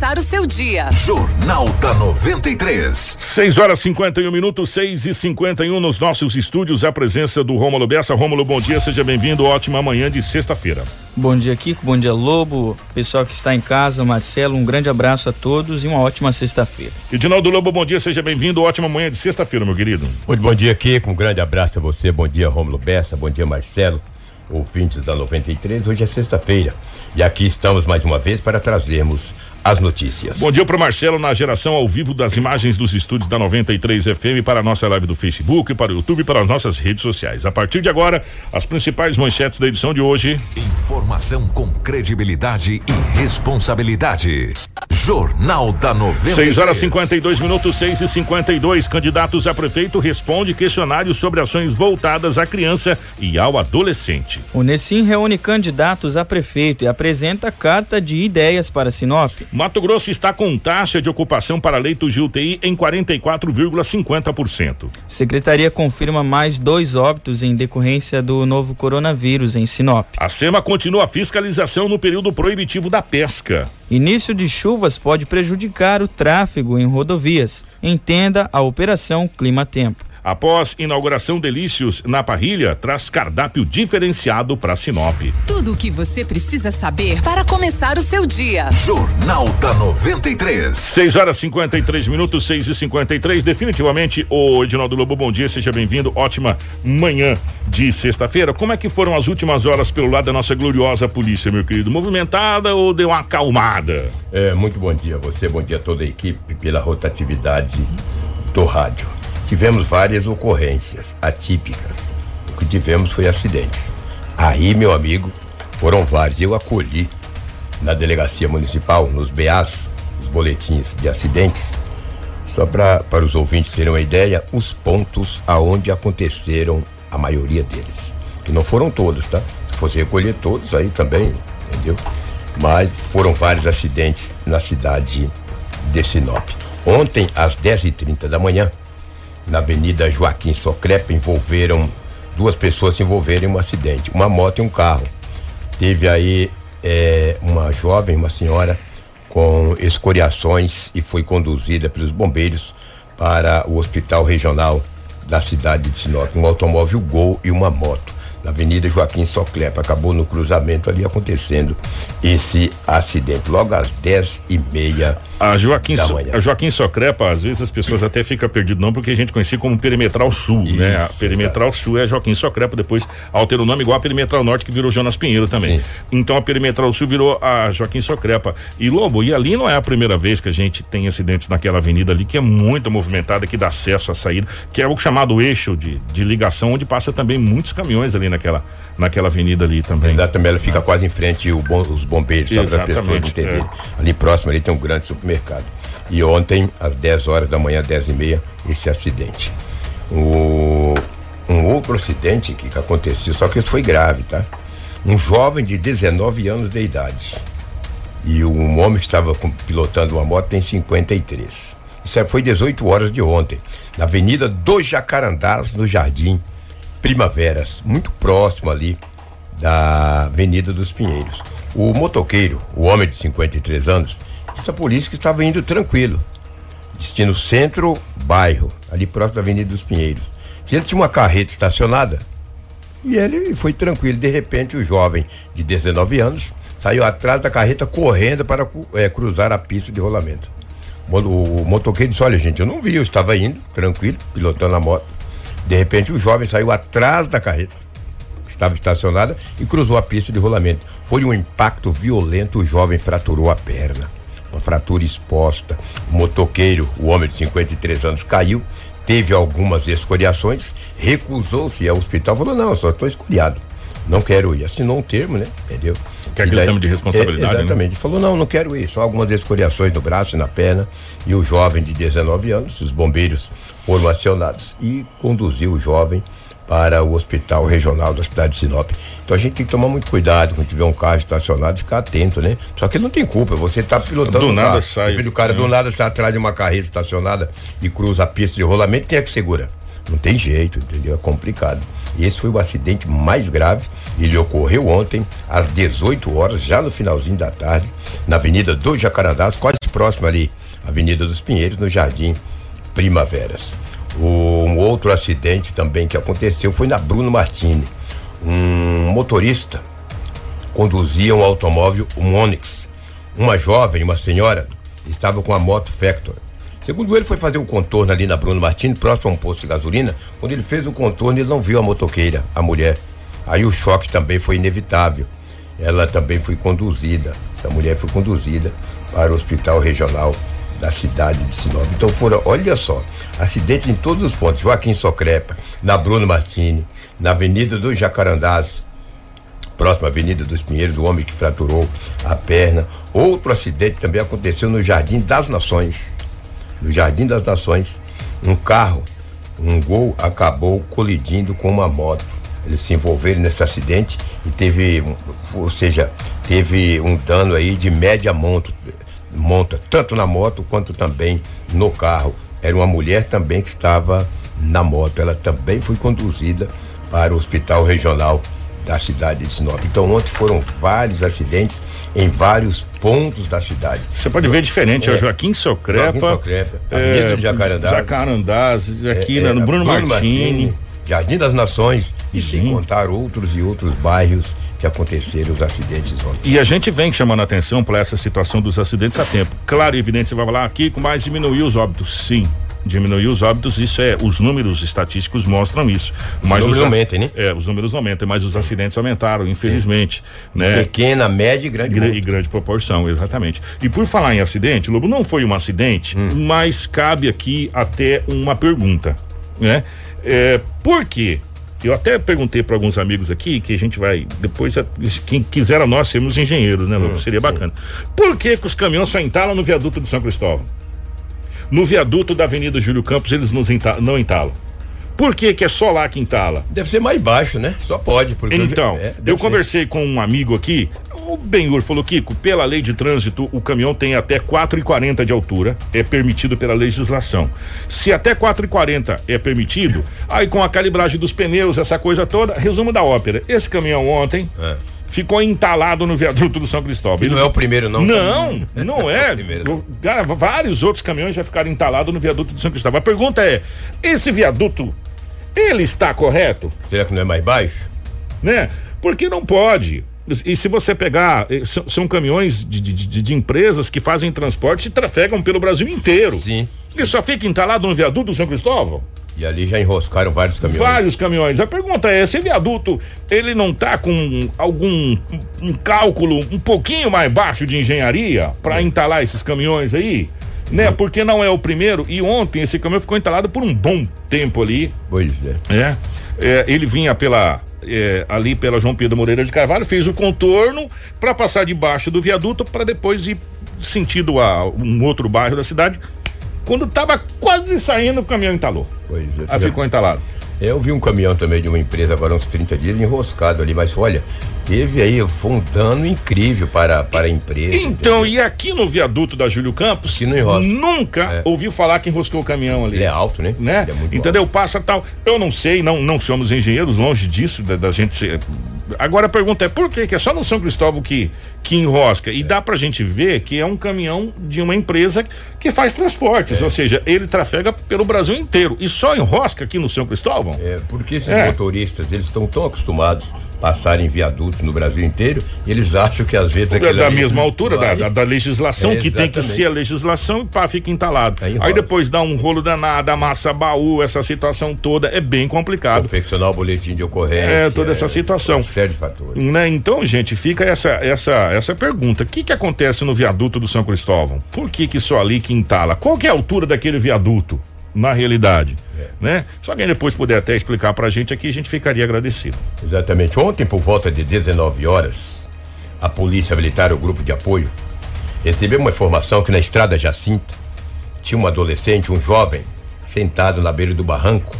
começar o seu dia. Jornal da 93. 6 horas 51 minutos, 6 e 51 nos nossos estúdios. A presença do Rômulo Bessa. Rômulo, bom dia, seja bem-vindo. Ótima manhã de sexta-feira. Bom dia, Kiko. Bom dia, Lobo. Pessoal que está em casa, Marcelo, um grande abraço a todos e uma ótima sexta-feira. Edinaldo Lobo, bom dia, seja bem-vindo. Ótima manhã de sexta-feira, meu querido. Muito bom dia, Kiko. Um grande abraço a você. Bom dia, Rômulo Bessa. Bom dia, Marcelo. Ouvintes da 93. Hoje é sexta-feira e aqui estamos mais uma vez para trazermos as notícias. Bom dia para Marcelo na geração ao vivo das imagens dos estúdios da 93 FM para a nossa live do Facebook, para o YouTube e para as nossas redes sociais. A partir de agora, as principais manchetes da edição de hoje. Informação com credibilidade e responsabilidade. Jornal da 93. 6 horas 52 minutos, 6 e 52. Candidatos a prefeito responde questionários sobre ações voltadas à criança e ao adolescente. O Nessim reúne candidatos a prefeito e apresenta carta de ideias para Sinop. Mato Grosso está com taxa de ocupação para leitos de UTI em 44,50%. Secretaria confirma mais dois óbitos em decorrência do novo coronavírus em Sinop. A SEMA continua a fiscalização no período proibitivo da pesca. Início de chuvas pode prejudicar o tráfego em rodovias. Entenda a operação Clima Tempo. Após inauguração Delícios na Parrilha, traz cardápio diferenciado para Sinop. Tudo o que você precisa saber para começar o seu dia. Jornal da 93. 6 horas 53 minutos, 6 e 53 Definitivamente, o Edinaldo Lobo, bom dia, seja bem-vindo. Ótima manhã de sexta-feira. Como é que foram as últimas horas pelo lado da nossa gloriosa polícia, meu querido? Movimentada ou deu uma acalmada? É, muito bom dia a você, bom dia a toda a equipe pela rotatividade do rádio. Tivemos várias ocorrências atípicas. O que tivemos foi acidentes. Aí, meu amigo, foram vários. Eu acolhi na delegacia municipal, nos BAs, os boletins de acidentes, só pra, para os ouvintes terem uma ideia, os pontos aonde aconteceram a maioria deles. Que não foram todos, tá? Se fosse recolher todos, aí também, entendeu? Mas foram vários acidentes na cidade de Sinop. Ontem, às 10h30 da manhã, na Avenida Joaquim Socrepa envolveram duas pessoas se envolveram em um acidente, uma moto e um carro. Teve aí é, uma jovem, uma senhora com escoriações e foi conduzida pelos bombeiros para o hospital regional da cidade de Sinop. Um automóvel Gol e uma moto na Avenida Joaquim Soclepa. Acabou no cruzamento ali acontecendo esse acidente, logo às dez e meia A Joaquim, So- a Joaquim Socrepa, às vezes as pessoas até ficam perdidas, não, porque a gente conhecia como Perimetral Sul, né? A Isso, Perimetral Sul é Joaquim Socrepa, depois altera o nome igual a Perimetral Norte, que virou Jonas Pinheiro também. Sim. Então a Perimetral Sul virou a Joaquim Socrepa. E Lobo, e ali não é a primeira vez que a gente tem acidentes naquela avenida ali, que é muito movimentada, que dá acesso à saída, que é o chamado eixo de, de ligação, onde passa também muitos caminhões ali naquela, naquela avenida ali também. Exatamente, ela fica quase em frente o bom- os bombeiros, pessoas Exatamente, é. Ali próximo ali tem um grande supermercado. E ontem, às 10 horas da manhã, 10 e meia, esse acidente. O, um outro acidente que, aconteceu, só que isso foi grave, tá? Um jovem de 19 anos de idade. E um homem que estava pilotando uma moto tem 53. Isso aí foi 18 horas de ontem, na Avenida dos Jacarandás, no Jardim Primaveras, muito próximo ali da Avenida dos Pinheiros. O motoqueiro, o homem de 53 anos, à polícia que estava indo tranquilo, destino centro-bairro, ali próximo da Avenida dos Pinheiros. Ele tinha uma carreta estacionada, e ele foi tranquilo. De repente, o jovem de 19 anos saiu atrás da carreta correndo para eh, cruzar a pista de rolamento. O, o motoqueiro disse: Olha, gente, eu não vi, eu estava indo, tranquilo, pilotando a moto. De repente, o jovem saiu atrás da carreta, que estava estacionada, e cruzou a pista de rolamento. Foi um impacto violento, o jovem fraturou a perna. Fratura exposta. O motoqueiro, o homem de 53 anos, caiu, teve algumas escoriações, recusou-se ao hospital, falou: Não, eu só estou escoriado. Não quero ir. Assinou um termo, né? Entendeu? Que é aquele termo de responsabilidade, É, né? exatamente. Ele falou: não, não quero ir, só algumas escoriações no braço e na perna. E o jovem de 19 anos, os bombeiros foram acionados e conduziu o jovem para o hospital regional da cidade de Sinop. Então a gente tem que tomar muito cuidado quando tiver um carro estacionado, ficar atento, né? Só que não tem culpa, você está pilotando Do um nada carro, sai, O cara do né? nada está atrás de uma carreta estacionada e cruza a pista de rolamento, quem é que segura? Não tem jeito, entendeu? É complicado. E esse foi o acidente mais grave. Ele ocorreu ontem, às 18 horas, já no finalzinho da tarde, na Avenida dos Jacarandás, quase próximo ali, Avenida dos Pinheiros, no Jardim Primaveras. Um outro acidente também que aconteceu foi na Bruno Martini. Um motorista conduzia um automóvel, um Onix. Uma jovem, uma senhora, estava com a moto Factor. Segundo ele, foi fazer o um contorno ali na Bruno Martini, próximo a um posto de gasolina. Quando ele fez o contorno, ele não viu a motoqueira, a mulher. Aí o choque também foi inevitável. Ela também foi conduzida, essa mulher foi conduzida para o hospital regional da cidade de Sinop. Então foram, olha só, acidentes em todos os pontos. Joaquim Socrepa, na Bruno Martini, na Avenida dos Jacarandás, próxima Avenida dos Pinheiros, o homem que fraturou a perna. Outro acidente também aconteceu no Jardim das Nações. No Jardim das Nações, um carro, um gol acabou colidindo com uma moto. Eles se envolveram nesse acidente e teve, ou seja, teve um dano aí de média monta, monta, tanto na moto quanto também no carro. Era uma mulher também que estava na moto. Ela também foi conduzida para o hospital regional da cidade de Sinop. Então ontem foram vários acidentes em vários pontos da cidade. Você pode ver diferente, é, o Joaquim Socrepa, Joaquim Socrepa é, Jacarandás, Jacarandás, aqui é, no Bruno, Bruno Martini, Martini, Jardim das Nações e sem contar outros e outros bairros que aconteceram os acidentes ontem. E a gente vem chamando a atenção para essa situação dos acidentes a tempo. Claro e evidente, você vai falar aqui, com mais diminuiu os óbitos. Sim, diminuiu os óbitos, isso é, os números estatísticos mostram isso. Mas os números aumentam, né? É, os números aumentam, mas os acidentes aumentaram, infelizmente. Né? Pequena, média e grande. e grande proporção, exatamente. E por falar em acidente, Lobo, não foi um acidente, hum. mas cabe aqui até uma pergunta, né? É, por quê? Eu até perguntei para alguns amigos aqui que a gente vai depois quem quiser a nós sermos engenheiros, né? Hum, Seria sim. bacana. Por que que os caminhões só entalam no viaduto de São Cristóvão? No viaduto da Avenida Júlio Campos eles nos entalam, não entalam. Por que, que é só lá que entala? Deve ser mais baixo, né? Só pode. Porque então, eu, é, eu conversei com um amigo aqui, o Benhur falou, Kiko, pela lei de trânsito, o caminhão tem até 4,40 de altura, é permitido pela legislação. Se até 4,40 é permitido, aí com a calibragem dos pneus, essa coisa toda, resumo da ópera. Esse caminhão ontem. É ficou entalado no viaduto do São Cristóvão. E não é o primeiro, não? Não, não é. primeiro, Cara, vários outros caminhões já ficaram entalados no viaduto do São Cristóvão. A pergunta é: esse viaduto ele está correto? Será que não é mais baixo? Né? Porque não pode. E se você pegar, eh, são, são caminhões de, de, de, de, empresas que fazem transporte e trafegam pelo Brasil inteiro. Sim. E só fica entalado no viaduto do São Cristóvão? E ali já enroscaram vários caminhões. Vários caminhões. A pergunta é: esse viaduto, ele não tá com algum um cálculo um pouquinho mais baixo de engenharia para entalar esses caminhões aí? né? Porque não é o primeiro. E ontem esse caminhão ficou entalado por um bom tempo ali. Pois é. É. é ele vinha pela. É, ali pela João Pedro Moreira de Carvalho, fez o contorno para passar debaixo do viaduto para depois ir sentido a um outro bairro da cidade. Quando estava quase saindo, o caminhão entalou. Pois é. Aí ficou entalado. Eu vi um caminhão também de uma empresa agora uns 30 dias enroscado ali, mas olha, teve aí foi um dano incrível para, para a empresa. Então, entendeu? e aqui no viaduto da Júlio Campos, que não enrosca. nunca é. ouviu falar que enroscou o caminhão ali. Ele é alto, né? né? É entendeu? Alto. Passa tal. Eu não sei, não, não somos engenheiros, longe disso, da, da gente ser. Agora a pergunta é por que que é só no São Cristóvão que, que enrosca? E é. dá pra gente ver que é um caminhão de uma empresa que faz transportes, é. ou seja, ele trafega pelo Brasil inteiro e só enrosca aqui no São Cristóvão? É, porque esses é. motoristas, eles estão tão acostumados passarem viadutos no Brasil inteiro e eles acham que às vezes é da mesma altura vai... da, da, legislação que tem que ser a legislação e pá, fica entalado. Aí, Aí depois dá um rolo danado, amassa baú, essa situação toda é bem complicado. Confeccionar o boletim de ocorrência. É, toda essa situação. Uma série de fatores. Né? Então, gente, fica essa essa essa pergunta. O que que acontece no viaduto do São Cristóvão? Por que que só ali que entala? Qual que é a altura daquele viaduto? na realidade, é. né? Só quem depois puder até explicar pra gente aqui, a gente ficaria agradecido. Exatamente. Ontem, por volta de 19 horas, a Polícia Militar, o grupo de apoio, recebeu uma informação que na estrada Jacinta tinha um adolescente, um jovem, sentado na beira do barranco,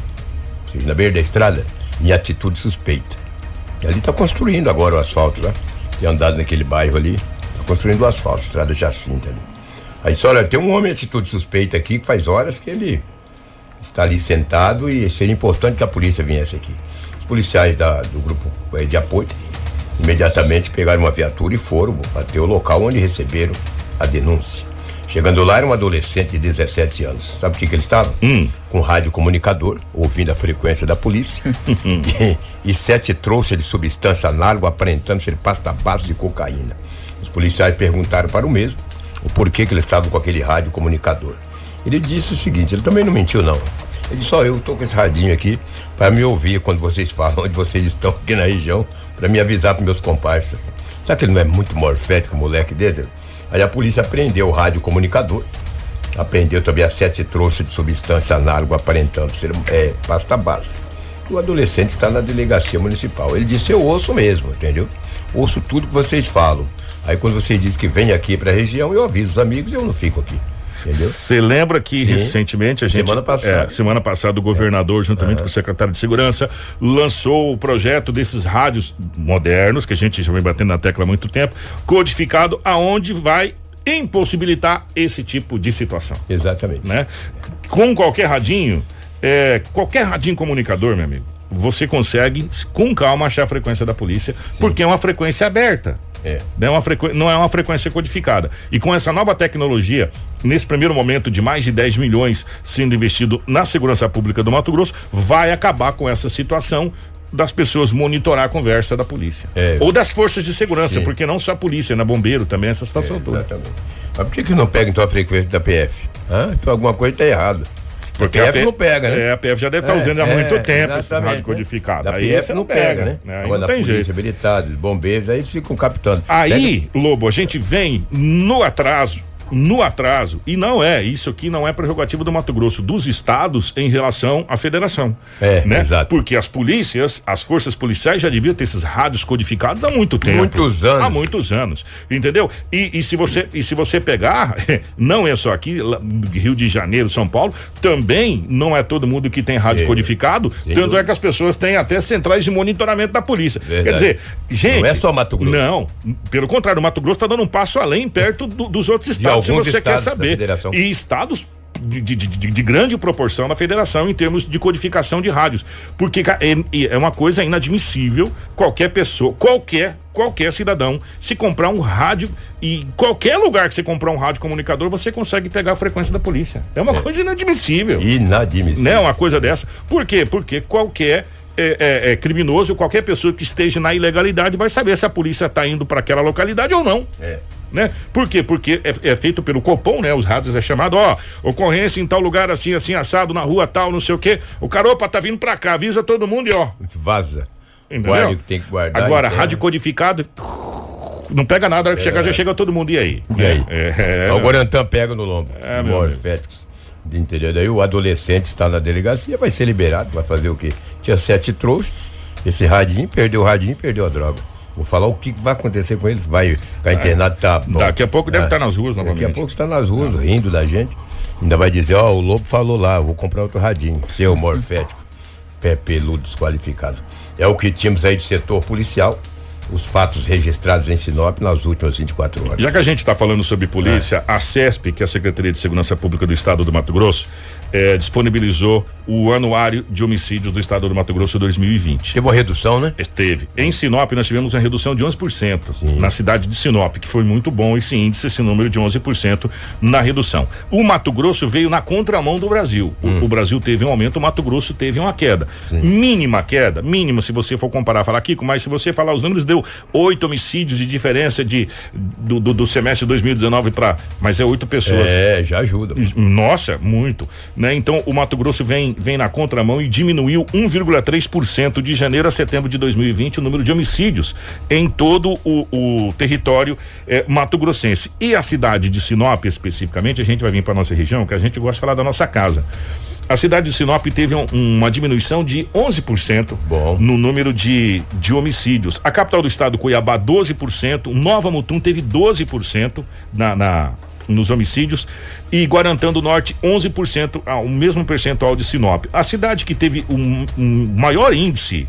ou seja, na beira da estrada, em atitude suspeita. E ali está construindo agora o asfalto, né? Tem andado naquele bairro ali, está construindo asfalto, estrada Jacinta ali. Aí, olha, tem um homem em atitude suspeita aqui que faz horas que ele está ali sentado e seria importante que a polícia viesse aqui. Os policiais da, do grupo eh, de apoio imediatamente pegaram uma viatura e foram até o local onde receberam a denúncia. Chegando lá, era um adolescente de 17 anos. Sabe o que, que ele estava? Hum. Com rádio comunicador, ouvindo a frequência da polícia. e, e sete trouxas de substância análoga aparentando ser pasta base de cocaína. Os policiais perguntaram para o mesmo o porquê que ele estava com aquele rádio comunicador. Ele disse o seguinte: ele também não mentiu, não. Ele disse: Só eu estou com esse radinho aqui para me ouvir quando vocês falam onde vocês estão aqui na região, para me avisar para meus comparsas. Sabe que ele não é muito morfético, moleque desse? Aí a polícia apreendeu o rádio comunicador, apreendeu também as sete trouxas de substância análoga aparentando ser é, pasta base. O adolescente está na delegacia municipal. Ele disse: Eu ouço mesmo, entendeu? Ouço tudo que vocês falam. Aí quando vocês dizem que vem aqui para a região, eu aviso os amigos, eu não fico aqui. Você lembra que Sim. recentemente a gente. Semana passada. é, semana passada o governador, juntamente com o secretário de Segurança, lançou o projeto desses rádios modernos, que a gente já vem batendo na tecla há muito tempo, codificado aonde vai impossibilitar esse tipo de situação. Exatamente. né? Com qualquer radinho, é, qualquer radinho comunicador, meu amigo, você consegue com calma achar a frequência da polícia, porque é uma frequência aberta. É. Não é, uma frequ... não é uma frequência codificada. E com essa nova tecnologia, nesse primeiro momento de mais de 10 milhões sendo investido na segurança pública do Mato Grosso, vai acabar com essa situação das pessoas monitorar a conversa da polícia. É. Ou das forças de segurança, Sim. porque não só a polícia, na bombeiro também, essa situação toda. Exatamente. Mas por que, que não pega então a frequência da PF? Hã? Então alguma coisa está errada. Porque a PF P- não pega, né? É, a PF já deve estar É, usando há é, muito tempo esse rádio né? codificado. Da Aí PF você não pega, né? Aí Agora não tem polícia jeito. militar, bombeiros, aí eles ficam captando. Aí, Lobo, a gente vem no atraso, no atraso, e não é, isso aqui não é prerrogativa do Mato Grosso, dos estados em relação à federação. É, né? exato. Porque as polícias, as forças policiais já deviam ter esses rádios codificados há muito tempo. Muitos anos. Há muitos anos, entendeu? E, e se você e se você pegar, não é só aqui, Rio de Janeiro, São Paulo, também não é todo mundo que tem rádio Sim. codificado, Sem tanto é que as pessoas têm até centrais de monitoramento da polícia. Quer Verdade. dizer, gente, Não é só Mato Grosso. Não, pelo contrário, o Mato Grosso está dando um passo além, perto do- dos outros estados, se você quer saber. E estados de, de- de- de grande proporção na federação em termos de codificação de rádios. Porque é, é uma coisa inadmissível qualquer pessoa, qualquer, qualquer cidadão, se comprar um rádio e qualquer lugar que você comprar um rádio comunicador, você consegue pegar a frequência da polícia. É uma coisa inadmissível Inadmissível. né? Uma coisa dessa. Por quê? Porque qualquer é, é, é, criminoso, qualquer pessoa que esteja na ilegalidade vai saber se a polícia está indo para aquela localidade ou não. É. Né? Por quê? Porque é, é feito pelo Copom, né? Os rádios é chamado, ó, ocorrência em tal lugar assim, assim, assado, na rua tal, não sei o quê. O cara, opa, tá vindo pra cá, avisa todo mundo e ó. Vaza. Entendeu? Guarda que tem que guardar. Agora, então. rádio codificado, não pega nada, a hora que chegar já chega todo mundo, e aí? E aí? É, é, o Guarantã pega no lombo. É, meu Morféticos. De interior. Daí o adolescente está na delegacia, vai ser liberado, vai fazer o quê? Tinha sete trouxas, esse radinho, perdeu o radinho, perdeu a droga. Vou falar o que vai acontecer com eles. Vai ficar internado, tá bom. Daqui a pouco deve É. estar nas ruas Daqui novamente. a pouco está nas ruas, rindo da gente. Ainda vai dizer, ó, o Lobo falou lá, vou comprar outro radinho. Seu morfético. Pé peludo desqualificado. É o que tínhamos aí do setor policial. Os fatos registrados em Sinop nas últimas 24 horas. Já que a gente está falando sobre polícia, a CESP, que é a Secretaria de Segurança Pública do Estado do Mato Grosso, eh, disponibilizou o anuário de homicídios do Estado do Mato Grosso 2020. Teve uma redução, né? Esteve. Em Sinop, nós tivemos uma redução de 11% na cidade de Sinop, que foi muito bom esse índice, esse número de 11% na redução. O Mato Grosso veio na contramão do Brasil. O- Hum. O, Brasil teve um aumento, o Mato Grosso teve uma queda. Mínima queda, mínima, se você for comparar, falar, Kiko, mas se você falar os números, deu oito homicídios de diferença de, do, do, do semestre de 2019 para. Mas é oito pessoas. É, já ajuda. Nossa, muito, né? Então o Mato Grosso vem vem na contramão e diminuiu 1,3% de janeiro a setembro de 2020 o número de homicídios em todo o, o território eh, mato grossense. E a cidade de Sinop especificamente, a gente vai vir para nossa região, que a gente gosta de falar da nossa casa. A cidade de Sinop teve um- uma diminuição de 11% Bom. no número de, de homicídios. A capital do estado, Cuiabá, 12%. Nova Mutum teve 12% na, na, nos homicídios. E Guarantã do Norte, 11%, ah, o mesmo percentual de Sinop. A cidade que teve um, um maior índice.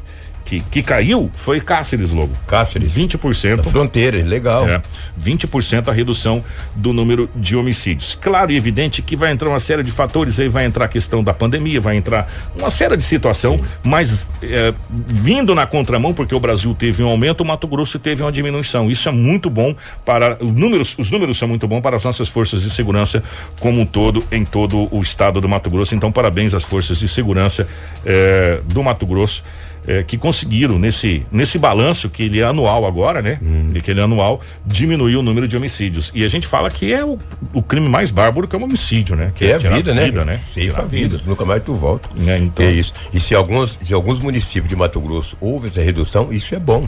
Que, que caiu foi Cáceres, Lobo. Cáceres. 20%. Da fronteira, legal. É, 20% a redução do número de homicídios. Claro e evidente que vai entrar uma série de fatores aí, vai entrar a questão da pandemia, vai entrar uma série de situação, Sim. mas é, vindo na contramão, porque o Brasil teve um aumento, o Mato Grosso teve uma diminuição. Isso é muito bom para os números, os números são muito bons para as nossas forças de segurança como um todo, em todo o estado do Mato Grosso. Então, parabéns às forças de segurança é, do Mato Grosso é, que conseguiram nesse nesse balanço que ele é anual agora, né? Hum. Que ele é anual diminuir o número de homicídios. E a gente fala que é o, o crime mais bárbaro que é o homicídio, né? Que é, é a vida, né? vida, né? Ceifa a vida. vida. Nunca mais tu volta. É, então. é isso. E se alguns se alguns municípios de Mato Grosso houve essa redução, isso é bom.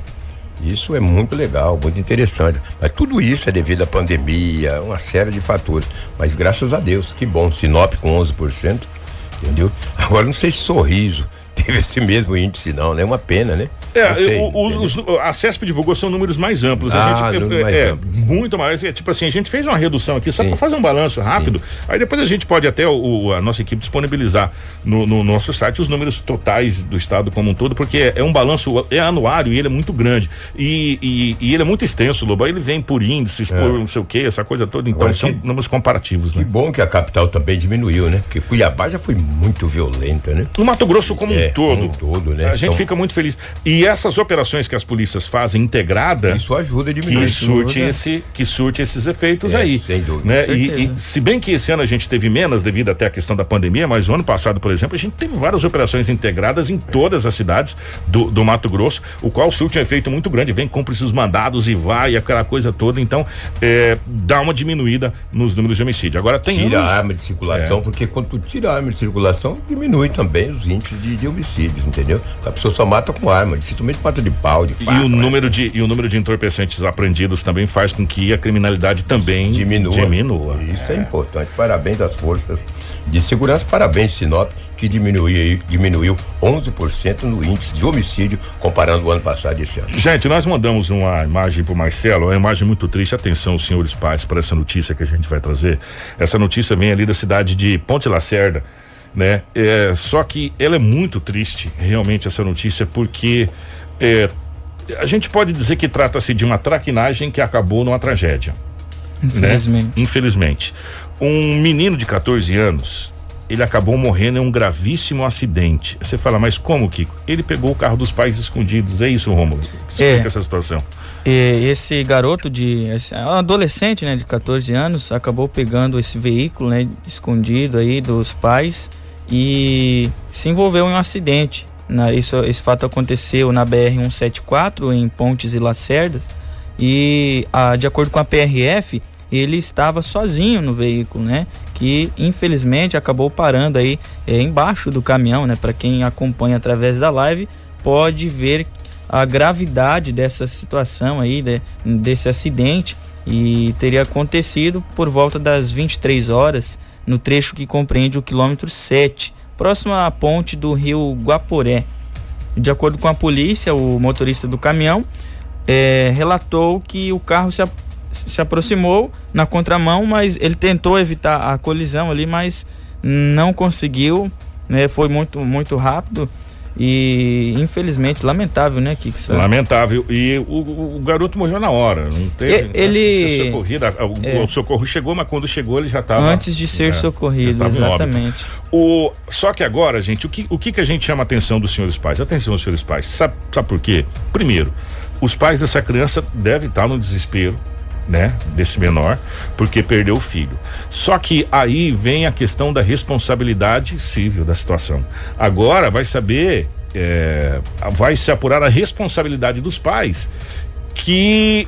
Isso é muito legal, muito interessante. Mas tudo isso é devido à pandemia, uma série de fatores. Mas graças a Deus, que bom. Sinop com 11%, entendeu? Agora não sei se sorriso teve esse mesmo índice, não, né? Uma pena, né? É, sei, o, o, os, a CESP divulgou são números mais amplos. Ah, a gente, é, mais é, amplos. muito mais. É, tipo assim, a gente fez uma redução aqui só para fazer um balanço rápido. Sim. Aí depois a gente pode até o, a nossa equipe disponibilizar no, no, nosso site os números totais do estado como um todo, porque é, é um balanço é anuário e ele é muito grande e, e, e ele é muito extenso, Lobo. Aí ele vem por índices, é. por não sei o que, essa coisa toda. Então Agora, são que, números comparativos, né? Que bom que a capital também diminuiu, né? Porque Cuiabá já foi muito violenta, né? O Mato Grosso como é, todo. Como um todo, né? A gente fica muito feliz. E essas operações que as polícias fazem integrada. Isso ajuda a diminuir. Que surte, esse, que surte esses efeitos é, aí. Sem dúvida. Né? E, e, se bem que esse ano a gente teve menos devido até à questão da pandemia, mas o ano passado, por exemplo, a gente teve várias operações integradas em todas as cidades do, do Mato Grosso, o qual surte um efeito muito grande. Vem, cumpre os mandados e vai, aquela coisa toda. Então, é, dá uma diminuída nos números de homicídio. Agora tem. Tira a arma de circulação, é. porque quando tu tira a arma de circulação, diminui também os índices de, de homicídios, entendeu? A pessoa só mata com arma, dificilmente mata de pau, de faca. E o né? número de, e o número de entorpecentes apreendidos também faz com que a criminalidade também diminua. diminua. Isso é. é importante. Parabéns às forças de segurança, parabéns Sinop, que diminuiu, diminuiu 11% no índice de homicídio comparando o ano passado e esse ano. Gente, nós mandamos uma imagem pro Marcelo, uma imagem muito triste. Atenção, senhores pais, para essa notícia que a gente vai trazer. Essa notícia vem ali da cidade de Ponte Lacerda né? É, só que ela é muito triste, realmente, essa notícia, porque é, a gente pode dizer que trata-se de uma traquinagem que acabou numa tragédia. Infelizmente. Né? Infelizmente. Um menino de 14 anos, ele acabou morrendo em um gravíssimo acidente. Você fala, mas como, Kiko? Ele pegou o carro dos pais escondidos. É isso, Romulo? Explica é. essa situação. esse garoto de. Esse, um adolescente, né, de 14 anos, acabou pegando esse veículo, né, escondido aí dos pais e se envolveu em um acidente. Na, isso, esse fato aconteceu na BR-174, em Pontes e Lacerdas, e a, de acordo com a PRF, ele estava sozinho no veículo, né? Que infelizmente acabou parando aí é, embaixo do caminhão, né? Para quem acompanha através da live, pode ver a gravidade dessa situação aí, de, desse acidente, e teria acontecido por volta das 23 horas no trecho que compreende o quilômetro 7, próximo à ponte do rio Guaporé. De acordo com a polícia, o motorista do caminhão é, relatou que o carro se, se aproximou na contramão, mas ele tentou evitar a colisão ali, mas não conseguiu, né? Foi muito, muito rápido e infelizmente, lamentável, né, Kiko? Lamentável. E o, o, garoto morreu na hora. Não teve. Ele. Socorrido, o, é. o, socorro chegou, mas quando chegou ele já estava. Antes de ser é, socorrido, exatamente. O, só que agora, gente, o que, o que, que a gente chama a atenção dos senhores pais? Atenção, senhores pais. Sabe, sabe por quê? Primeiro, os pais dessa criança devem estar no desespero né, desse menor, porque perdeu o filho. Só que aí vem a questão da responsabilidade civil da situação. Agora vai saber, é, vai se apurar a responsabilidade dos pais que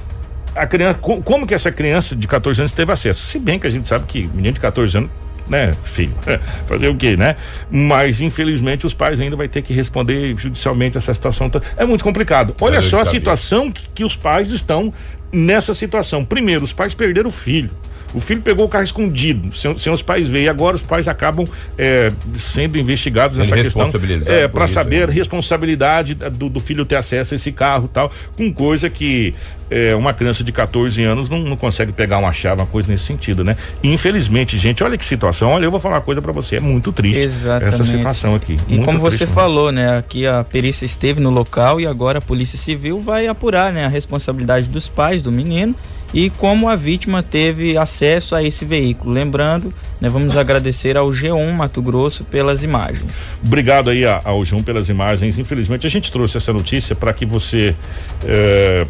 a criança, como que essa criança de 14 anos teve acesso? Se bem que a gente sabe que menino de 14 anos né, filho? Fazer o quê, né? Mas infelizmente os pais ainda vai ter que responder judicialmente essa situação. É muito complicado. Olha só a situação que, que os pais estão nessa situação. Primeiro, os pais perderam o filho. O filho pegou o carro escondido, sem, sem os pais ver. E agora os pais acabam é, sendo investigados nessa questão. É, para saber a responsabilidade do, do, filho ter acesso a esse carro tal, com coisa que é, uma criança de 14 anos não, não, consegue pegar uma chave, uma coisa nesse sentido, né? E, infelizmente, gente, olha que situação. Olha, eu vou falar uma coisa para você, é muito triste Exatamente. essa situação aqui. E como você falou, né? Aqui a perícia esteve no local e agora a Polícia Civil vai apurar, né? A responsabilidade dos pais do menino e como a vítima teve acesso a esse veículo. Lembrando, né, vamos agradecer ao G1 Mato Grosso pelas imagens. Obrigado aí ao G1 pelas imagens. Infelizmente a gente trouxe essa notícia para que você eh,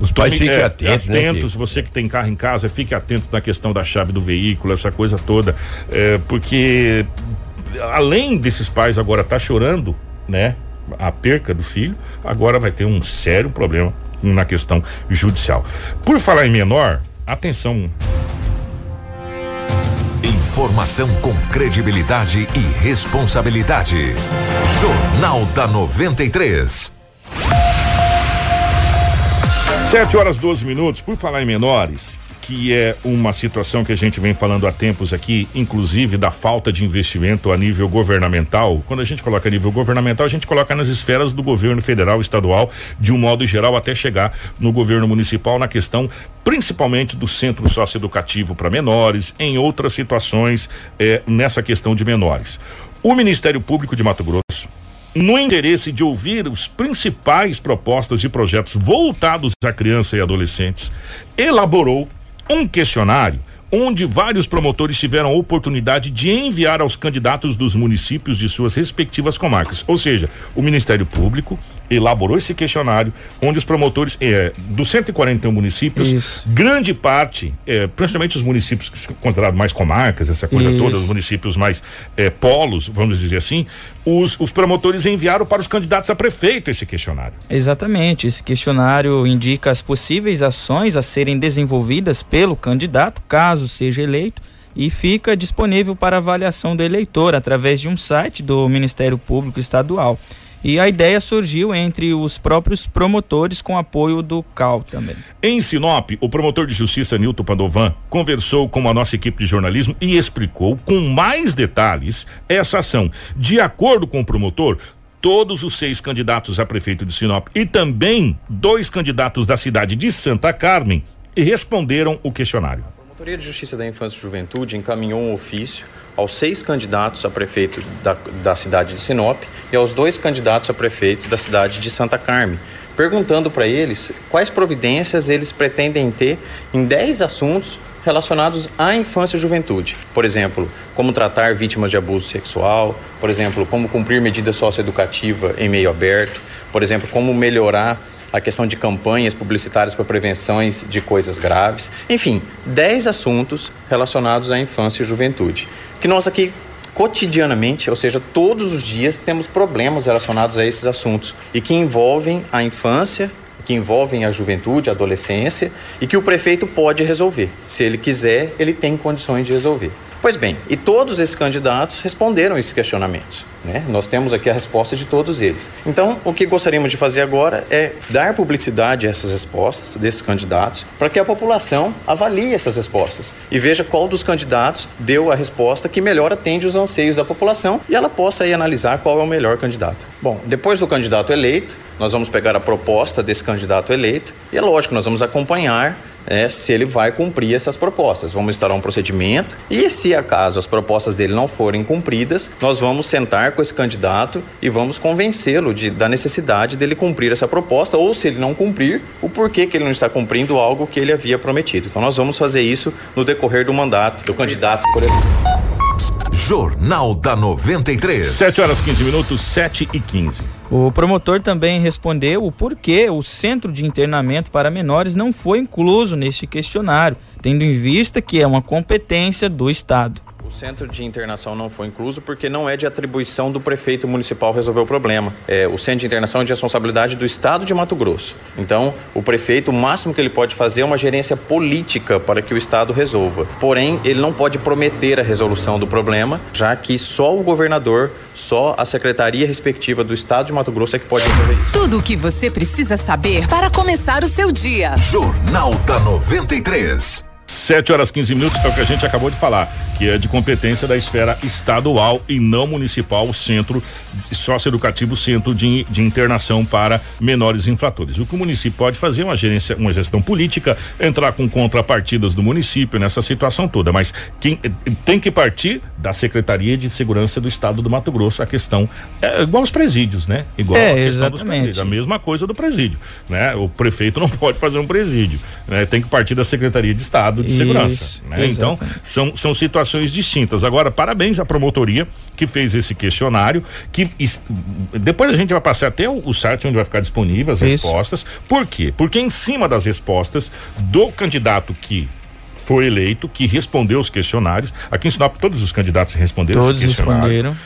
os pais fiquem é, atentos, atentos né, você que tem carro em casa, fique atento na questão da chave do veículo, essa coisa toda, é, porque além desses pais agora estar tá chorando, né, a perca do filho, agora vai ter um sério problema na questão judicial. Por falar em menor, atenção. Informação com credibilidade e responsabilidade. Jornal da 93. 7 horas 12 minutos. Por falar em menores, que é uma situação que a gente vem falando há tempos aqui, inclusive da falta de investimento a nível governamental. Quando a gente coloca a nível governamental, a gente coloca nas esferas do governo federal, estadual, de um modo geral, até chegar no governo municipal na questão principalmente do centro socioeducativo para menores, em outras situações eh, nessa questão de menores. O Ministério Público de Mato Grosso no interesse de ouvir os principais propostas e projetos voltados à criança e adolescentes, elaborou um questionário onde vários promotores tiveram a oportunidade de enviar aos candidatos dos municípios de suas respectivas comarcas. Ou seja, o Ministério Público elaborou esse questionário onde os promotores é, dos 141 municípios, Isso. grande parte, é, principalmente os municípios que considerados mais comarcas, essa coisa Isso. toda, os municípios mais é, polos, vamos dizer assim, os, os promotores enviaram para os candidatos a prefeito esse questionário. Exatamente, esse questionário indica as possíveis ações a serem desenvolvidas pelo candidato, caso seja eleito, e fica disponível para avaliação do eleitor através de um site do Ministério Público Estadual. E a ideia surgiu entre os próprios promotores com apoio do CAL também. Em Sinop, o promotor de justiça Nilton Padovan conversou com a nossa equipe de jornalismo e explicou com mais detalhes essa ação. De acordo com o promotor, todos os seis candidatos a prefeito de Sinop e também dois candidatos da cidade de Santa Carmen responderam o questionário. A Promotoria de Justiça da Infância e Juventude encaminhou um ofício aos seis candidatos a prefeito da, da cidade de Sinop e aos dois candidatos a prefeito da cidade de Santa Carme, perguntando para eles quais providências eles pretendem ter em dez assuntos relacionados à infância e juventude. Por exemplo, como tratar vítimas de abuso sexual, por exemplo, como cumprir medida socioeducativa em meio aberto, por exemplo, como melhorar a questão de campanhas publicitárias para prevenções de coisas graves. Enfim, 10 assuntos relacionados à infância e juventude. Que nós aqui cotidianamente, ou seja, todos os dias temos problemas relacionados a esses assuntos e que envolvem a infância, que envolvem a juventude, a adolescência e que o prefeito pode resolver. Se ele quiser, ele tem condições de resolver. Pois bem, e todos esses candidatos responderam esses questionamentos. Né? Nós temos aqui a resposta de todos eles. Então, o que gostaríamos de fazer agora é dar publicidade a essas respostas desses candidatos para que a população avalie essas respostas e veja qual dos candidatos deu a resposta que melhor atende os anseios da população e ela possa aí analisar qual é o melhor candidato. Bom, depois do candidato eleito, nós vamos pegar a proposta desse candidato eleito e é lógico, nós vamos acompanhar é, se ele vai cumprir essas propostas. Vamos instaurar um procedimento e, se acaso as propostas dele não forem cumpridas, nós vamos sentar com esse candidato e vamos convencê-lo de, da necessidade dele cumprir essa proposta ou, se ele não cumprir, o porquê que ele não está cumprindo algo que ele havia prometido. Então, nós vamos fazer isso no decorrer do mandato do candidato, por exemplo. Jornal da 93. 7 horas 15 minutos, 7 e 15. O promotor também respondeu o porquê o centro de internamento para menores não foi incluso neste questionário, tendo em vista que é uma competência do Estado centro de internação não foi incluso porque não é de atribuição do prefeito municipal resolver o problema. É, o centro de internação é de responsabilidade do Estado de Mato Grosso. Então, o prefeito, o máximo que ele pode fazer é uma gerência política para que o Estado resolva. Porém, ele não pode prometer a resolução do problema, já que só o governador, só a secretaria respectiva do Estado de Mato Grosso é que pode resolver isso. Tudo o que você precisa saber para começar o seu dia. Jornal da 93. 7 horas 15 minutos é o que a gente acabou de falar, que é de competência da esfera estadual e não municipal, centro socioeducativo, centro de, de internação para menores infratores. O que o município pode fazer é uma gerência, uma gestão política, entrar com contrapartidas do município nessa situação toda, mas quem tem que partir da Secretaria de Segurança do Estado do Mato Grosso. A questão é igual aos presídios, né? Igual é, a questão exatamente. dos presídios, a mesma coisa do presídio, né? O prefeito não pode fazer um presídio, né? Tem que partir da Secretaria de Estado de Isso, Segurança, né? Então, são, são situações distintas. Agora, parabéns à promotoria que fez esse questionário, que depois a gente vai passar até o, o site onde vai ficar disponível as Isso. respostas. Por quê? Porque em cima das respostas do candidato que foi eleito, que respondeu os questionários, aqui em Sinop todos os candidatos responderam Todos responderam.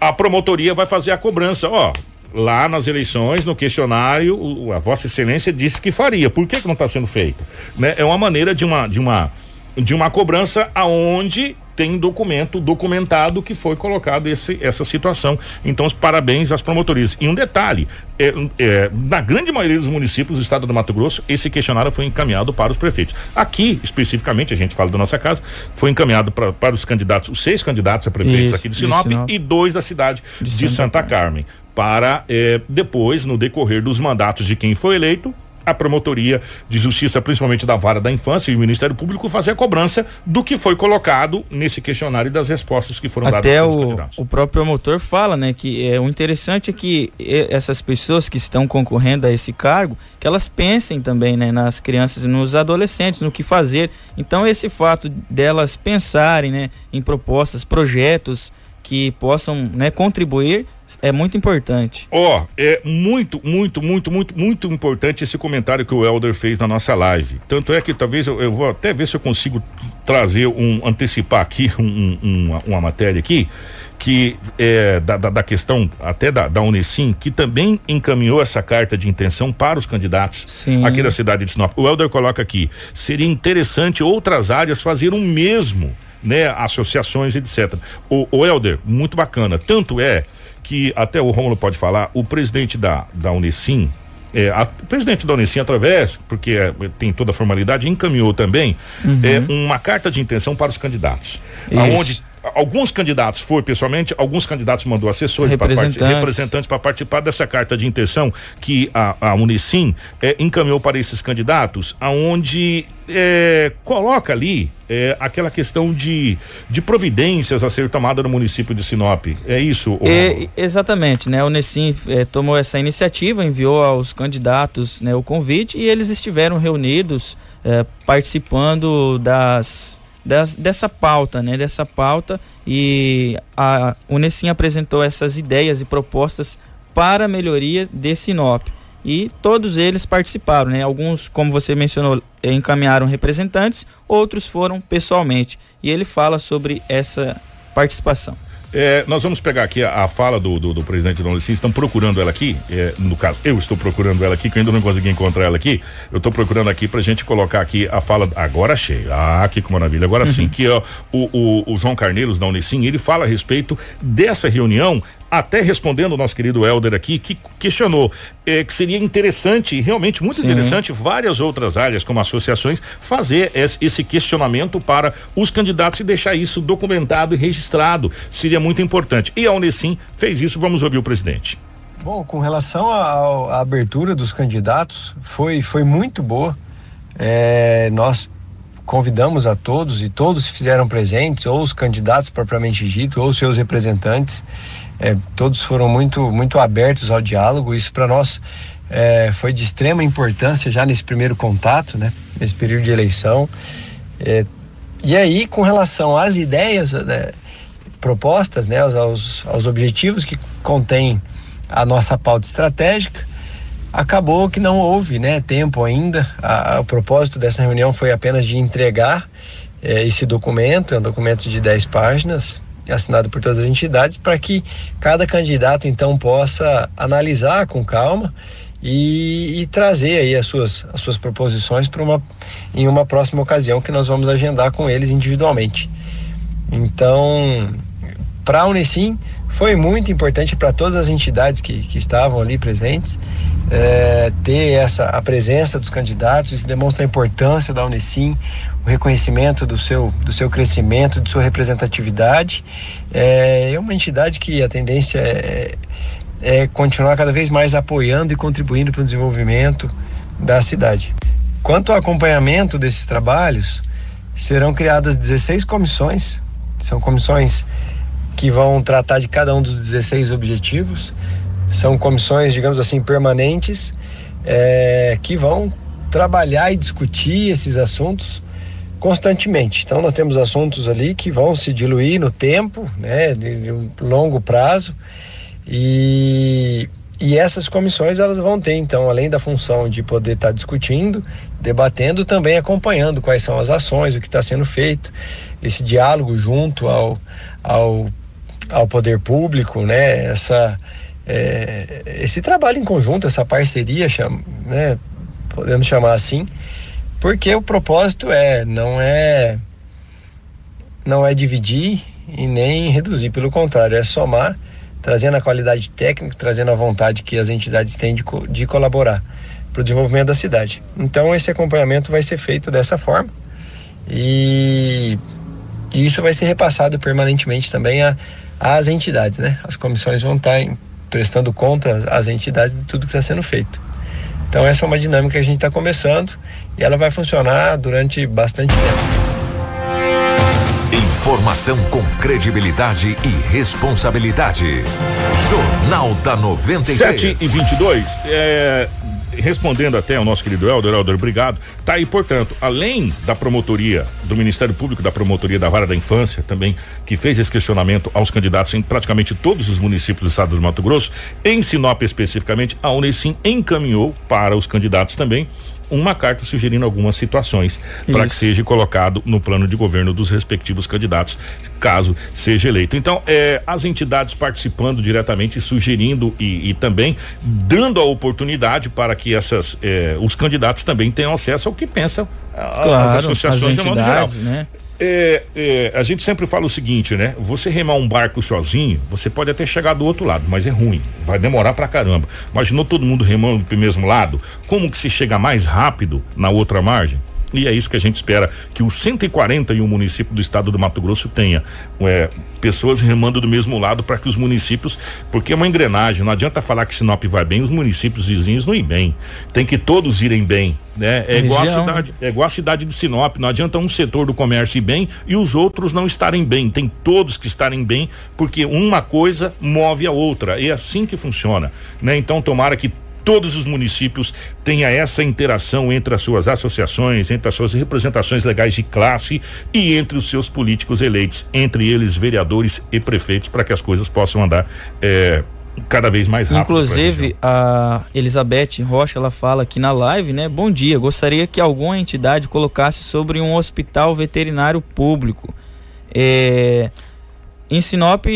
a promotoria vai fazer a cobrança, ó. Lá nas eleições, no questionário, a Vossa Excelência disse que faria. Por que, que não está sendo feito? Né? É uma maneira de uma, de uma, de uma cobrança aonde tem documento documentado que foi colocado esse, essa situação. Então, os parabéns às promotorias. E um detalhe: é, é, na grande maioria dos municípios do estado do Mato Grosso, esse questionário foi encaminhado para os prefeitos. Aqui, especificamente, a gente fala da nossa casa, foi encaminhado pra, para os candidatos, os seis candidatos a prefeitos Isso, aqui de de Sinop, Sinop. e dois da cidade de, De Santa, Santa Carmen. Para eh, depois, no decorrer dos mandatos de quem foi eleito, a promotoria de justiça, principalmente da vara da infância e o Ministério Público, fazer a cobrança do que foi colocado nesse questionário e das respostas que foram dadas Até pelos o, candidatos. o próprio promotor fala, né, que é, o interessante é que e- essas pessoas que estão concorrendo a esse cargo, que elas pensem também, né, nas crianças e nos adolescentes, no que fazer. Então esse fato delas pensarem, né, em propostas, projetos que possam, né, contribuir é muito importante. Ó, é muito, muito, muito, muito, muito importante esse comentário que o Elder fez na nossa live. Tanto é que talvez eu, eu vou até ver se eu consigo trazer um, antecipar aqui um- um- uma, uma matéria aqui, que é da, da, da questão até da, da Unesim, que também encaminhou essa carta de intenção para os candidatos Sim. aqui da cidade de Sinop. O Elder coloca aqui, seria interessante outras áreas fazer o mesmo, né? Associações, etc. O, o Elder, muito bacana. Tanto é que até o Romulo pode falar, o presidente da, da Unesim, é, a- o presidente da Unesim, através, porque é, tem toda a formalidade, encaminhou também é, uma carta de intenção para os candidatos. Isso. Aonde alguns candidatos foi pessoalmente, alguns candidatos mandou assessores para Representantes. representantes para participar dessa carta de intenção que a, a Unicim é, encaminhou para esses candidatos, aonde é, coloca ali é, aquela questão de, de providências a ser tomada no município de Sinop. É isso? Romulo? exatamente, né? O Nessim eh, tomou essa iniciativa, enviou aos candidatos né, o convite e eles estiveram reunidos eh, participando das, das- dessa pauta, né? Dessa pauta e a Unesim apresentou essas ideias e propostas para a melhoria de Sinop. E todos eles participaram, né? Alguns, como você mencionou, eh, encaminharam representantes, outros foram pessoalmente. E ele fala sobre essa participação. É, nós vamos pegar aqui a, a fala do, do, do presidente da Unicim, estão procurando ela aqui, é, no caso, eu estou procurando ela aqui, que eu ainda não consegui encontrar ela aqui, eu estou procurando aqui pra gente colocar aqui a fala, agora achei, ah, que maravilha, agora sim, que ó, o, o, o João Carneiros da Unicim, ele fala a respeito dessa reunião, até respondendo o nosso querido Helder aqui, que questionou é, que seria interessante, realmente muito Sim. interessante, várias outras áreas, como associações, fazer es- esse questionamento para os candidatos e deixar isso documentado e registrado. Seria muito importante. E a Unesim fez isso, vamos ouvir o presidente. Bom, com relação à abertura dos candidatos, foi, foi muito boa. É, nós convidamos a todos e todos se fizeram presentes, ou os candidatos propriamente dito, ou seus representantes. É, todos foram muito, muito abertos ao diálogo. Isso para nós é, foi de extrema importância já nesse primeiro contato, né, nesse período de eleição. É, e aí, com relação às ideias né, propostas, né, aos, aos objetivos que contém a nossa pauta estratégica, acabou que não houve né, tempo ainda. A- a- o propósito dessa reunião foi apenas de entregar eh, esse documento, é um documento de 10 páginas, assinado por todas as entidades, para que cada candidato então possa analisar com calma e, e trazer aí as suas, as suas proposições para uma, em uma próxima ocasião que nós vamos agendar com eles individualmente. Então, para a Unicim foi muito importante para todas as entidades que, que estavam ali presentes eh, ter essa a presença dos candidatos isso demonstra a importância da Unicim reconhecimento do seu, do seu crescimento, de sua representatividade. É, é uma entidade que a tendência é, é continuar cada vez mais apoiando e contribuindo para o desenvolvimento da cidade. Quanto ao acompanhamento desses trabalhos, serão criadas 16 comissões, são comissões que vão tratar de cada um dos 16 objetivos, são comissões, digamos assim, permanentes, é, que vão trabalhar e discutir esses assuntos constantemente. Então nós temos assuntos ali que vão se diluir no tempo, né, de, de um longo prazo, e, e essas comissões elas vão ter então, além da função de poder estar tá discutindo, debatendo, também acompanhando quais são as ações, o que está sendo feito, esse diálogo junto ao, ao, ao poder público, né, essa é, esse trabalho em conjunto, essa parceria, né, podemos chamar assim, porque o propósito é não é não é dividir e nem reduzir, pelo contrário, é somar, trazendo a qualidade técnica, trazendo a vontade que as entidades têm de, de colaborar para o desenvolvimento da cidade. Então esse acompanhamento vai ser feito dessa forma e, e isso vai ser repassado permanentemente também às entidades, né? As comissões vão estar em, prestando conta às entidades de tudo que está sendo feito. Então essa é uma dinâmica que a gente está começando e ela vai funcionar durante bastante tempo. Informação com credibilidade e responsabilidade. Jornal da 93. 7 e 22. É, respondendo até ao nosso querido Helder, Helder, obrigado. Tá aí, portanto, além da promotoria do Ministério Público, da promotoria da Vara da Infância, também, que fez esse questionamento aos candidatos em praticamente todos os municípios do estado do Mato Grosso, em Sinop especificamente, a Unesim encaminhou para os candidatos também uma carta sugerindo algumas situações para que seja colocado no plano de governo dos respectivos candidatos, caso seja eleito. Então, é, as entidades participando diretamente, sugerindo e, e, também dando a oportunidade para que essas é, os candidatos também tenham acesso ao que pensam claro, as associações as de modo geral. Né? É, é, a gente sempre fala o seguinte, né? Você remar um barco sozinho, você pode até chegar do outro lado, mas é ruim, vai demorar pra caramba. Imaginou todo mundo remando pro mesmo lado? Como que se chega mais rápido na outra margem? E é isso que a gente espera que os 141 municípios do estado do Mato Grosso tenha é, pessoas remando do mesmo lado para que os municípios, porque é uma engrenagem, não adianta falar que Sinop vai bem, os municípios vizinhos não ir bem. Tem que todos irem bem, né? É igual a cidade, é igual a cidade de Sinop, não adianta um setor do comércio ir bem e os outros não estarem bem. Tem todos que estarem bem, porque uma coisa move a outra. É assim que funciona, né? Então tomara que todos os municípios tenha essa interação entre as suas associações, entre as suas representações legais de classe e entre os seus políticos eleitos, entre eles vereadores e prefeitos, para que as coisas possam andar é, cada vez mais rápido. Inclusive, a Elizabeth Rocha, ela fala aqui na live, né? Bom dia, gostaria que alguma entidade colocasse sobre um hospital veterinário público. É, em Sinop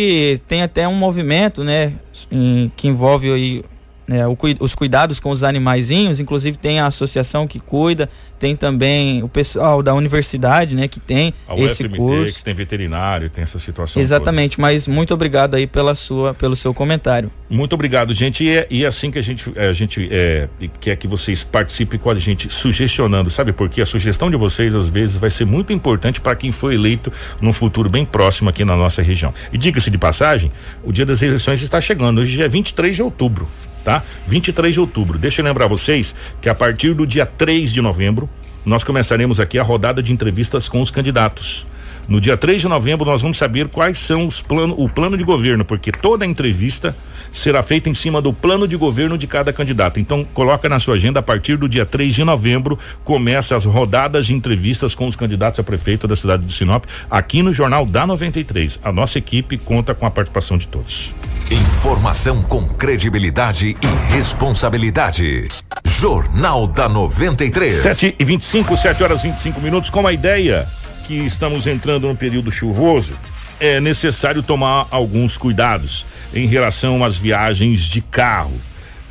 tem até um movimento, né? Em, que envolve aí é, o, os cuidados com os animaizinhos, inclusive tem a associação que cuida, tem também o pessoal da universidade, né, que tem a esse UFMT, curso. que tem veterinário, tem essa situação. Exatamente, toda. mas muito obrigado aí pela sua, pelo seu comentário. Muito obrigado, gente. E é, e é assim que a gente, a gente é, quer que vocês participem com a gente, sugestionando, sabe? Porque a sugestão de vocês, às vezes, vai ser muito importante para quem foi eleito num futuro bem próximo aqui na nossa região. E diga-se de passagem, o dia das eleições está chegando. Hoje é 23 de outubro tá? 23 de outubro. Deixa eu lembrar vocês que a partir do dia 3 de novembro, nós começaremos aqui a rodada de entrevistas com os candidatos. No dia 3 de novembro nós vamos saber quais são os planos, o plano de governo, porque toda entrevista será feita em cima do plano de governo de cada candidato. Então coloca na sua agenda a partir do dia 3 de novembro começa as rodadas de entrevistas com os candidatos a prefeito da cidade de Sinop, aqui no Jornal da 93. A nossa equipe conta com a participação de todos. Informação com credibilidade e responsabilidade. Jornal da 93. 7 e 25, 7 horas 25 minutos, com a ideia que estamos entrando no período chuvoso, é necessário tomar alguns cuidados em relação às viagens de carro,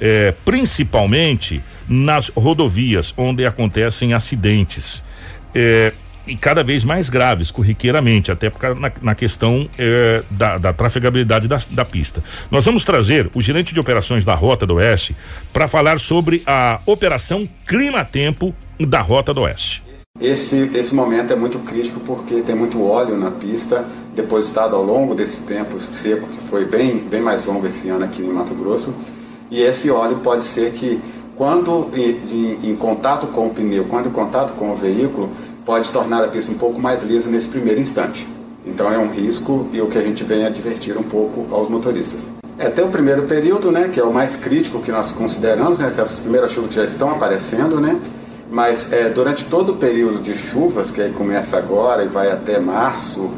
é, principalmente nas rodovias onde acontecem acidentes. É, e cada vez mais graves, corriqueiramente, até na, na questão é, da, da trafegabilidade da, da, pista. Nós vamos trazer o gerente de operações da Rota do Oeste para falar sobre a operação Clima Tempo da Rota do Oeste. Esse, esse momento é muito crítico porque tem muito óleo na pista depositado ao longo desse tempo seco, que foi bem, bem mais longo esse ano aqui em Mato Grosso. E esse óleo pode ser que, quando em, em, em contato com o pneu, quando em contato com o veículo, pode tornar a pista um pouco mais lisa nesse primeiro instante. Então é um risco e o que a gente vem advertir um pouco aos motoristas. É, tem o primeiro período, né, que é o mais crítico que nós consideramos, né, essas primeiras chuvas já estão aparecendo, né, mas é, durante todo o período de chuvas, que aí começa agora e vai até março,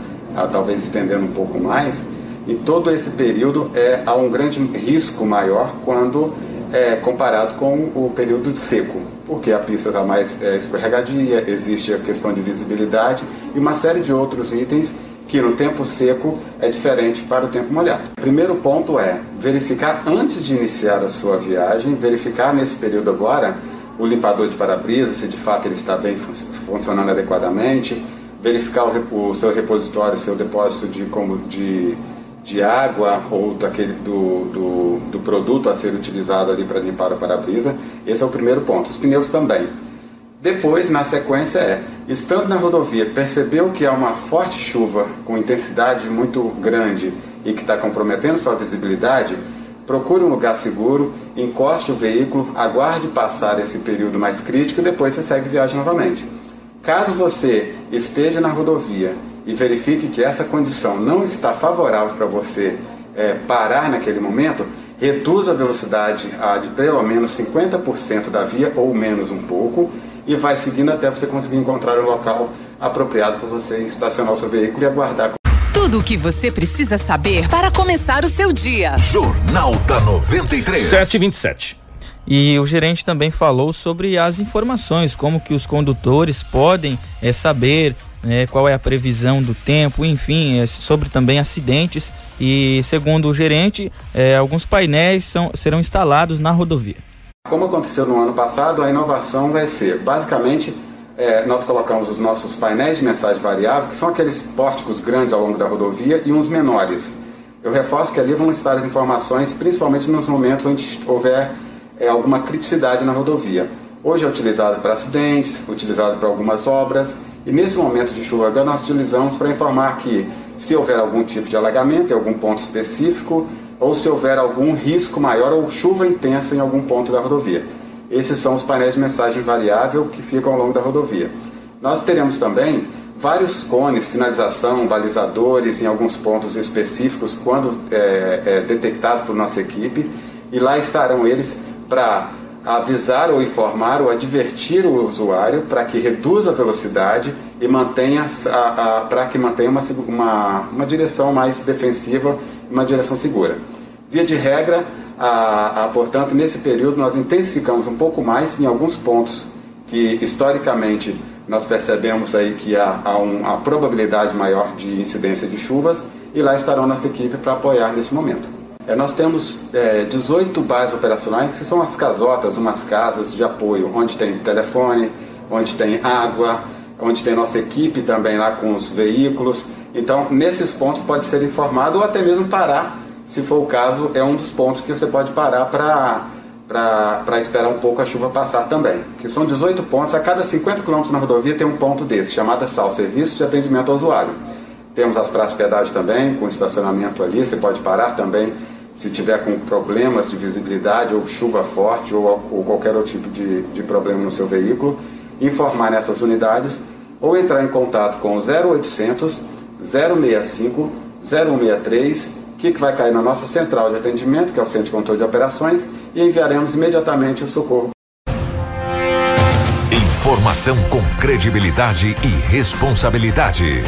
talvez estendendo um pouco mais, e todo esse período é, há um grande risco maior quando é, comparado com o período de seco, porque a pista está mais é, escorregadia, existe a questão de visibilidade e uma série de outros itens que no tempo seco é diferente para o tempo molhado. Primeiro ponto é verificar antes de iniciar a sua viagem, verificar nesse período agora o limpador de para-brisa, se de fato ele está bem funcionando adequadamente, verificar o, o seu repositório, seu depósito de, como, de, de água ou daquele, do, do, do produto a ser utilizado ali para limpar o para-brisa. Esse é o primeiro ponto. Os pneus também. Depois, na sequência, é, estando na rodovia, percebeu que há uma forte chuva com intensidade muito grande e que está comprometendo sua visibilidade, procure um lugar seguro, encoste o veículo, aguarde passar esse período mais crítico e depois você segue viagem novamente. Caso você esteja na rodovia e verifique que essa condição não está favorável para você é, parar naquele momento, reduza a velocidade a de pelo menos 50% da via ou menos um pouco e vai seguindo até você conseguir encontrar um local apropriado para você estacionar o seu veículo e aguardar. Tudo o que você precisa saber para começar o seu dia. Jornal da 93. 727. E o gerente também falou sobre as informações, como que os condutores podem é, saber é, qual é a previsão do tempo, enfim, é, sobre também acidentes. E segundo o gerente, alguns painéis são, serão instalados na rodovia. Como aconteceu no ano passado, a inovação vai ser, basicamente, é, nós colocamos os nossos painéis de mensagem variável, que são aqueles pórticos grandes ao longo da rodovia, e uns menores. Eu reforço que ali vão estar as informações, principalmente nos momentos onde houver é, alguma criticidade na rodovia. Hoje é utilizado para acidentes, utilizado para algumas obras, e nesse momento de chuva nós utilizamos para informar que se houver algum tipo de alagamento em algum ponto específico, ou se houver algum risco maior ou chuva intensa em algum ponto da rodovia. Esses são os painéis de mensagem variável que ficam ao longo da rodovia. Nós teremos também vários cones, sinalização, balizadores em alguns pontos específicos quando é, é detectado por nossa equipe e lá estarão eles para avisar ou informar ou advertir o usuário para que reduza a velocidade e mantenha para que mantenha uma, uma, uma direção mais defensiva uma direção segura. Via de regra, portanto, nesse período nós intensificamos um pouco mais em alguns pontos que historicamente nós percebemos aí que há, há uma probabilidade maior de incidência de chuvas e lá estarão nossa equipe para apoiar nesse momento. É, nós temos é, 18 bases operacionais, que são as casotas, umas casas de apoio, onde tem telefone, onde tem água, onde tem nossa equipe também lá com os veículos, então, nesses pontos pode ser informado ou até mesmo parar, se for o caso, é um dos pontos que você pode parar para esperar um pouco a chuva passar também. Que são 18 pontos, a cada 50 km na rodovia tem um ponto desse, chamado SAL, Serviço de Atendimento ao Usuário. Temos as praças de pedágio também, com estacionamento ali, você pode parar também se tiver com problemas de visibilidade ou chuva forte ou, ou qualquer outro tipo de, de problema no seu veículo, informar nessas unidades ou entrar em contato com o 0800 065 0163, que vai cair na nossa central de atendimento, que é o Centro de Controle de Operações, e enviaremos imediatamente o socorro Informação com credibilidade e responsabilidade.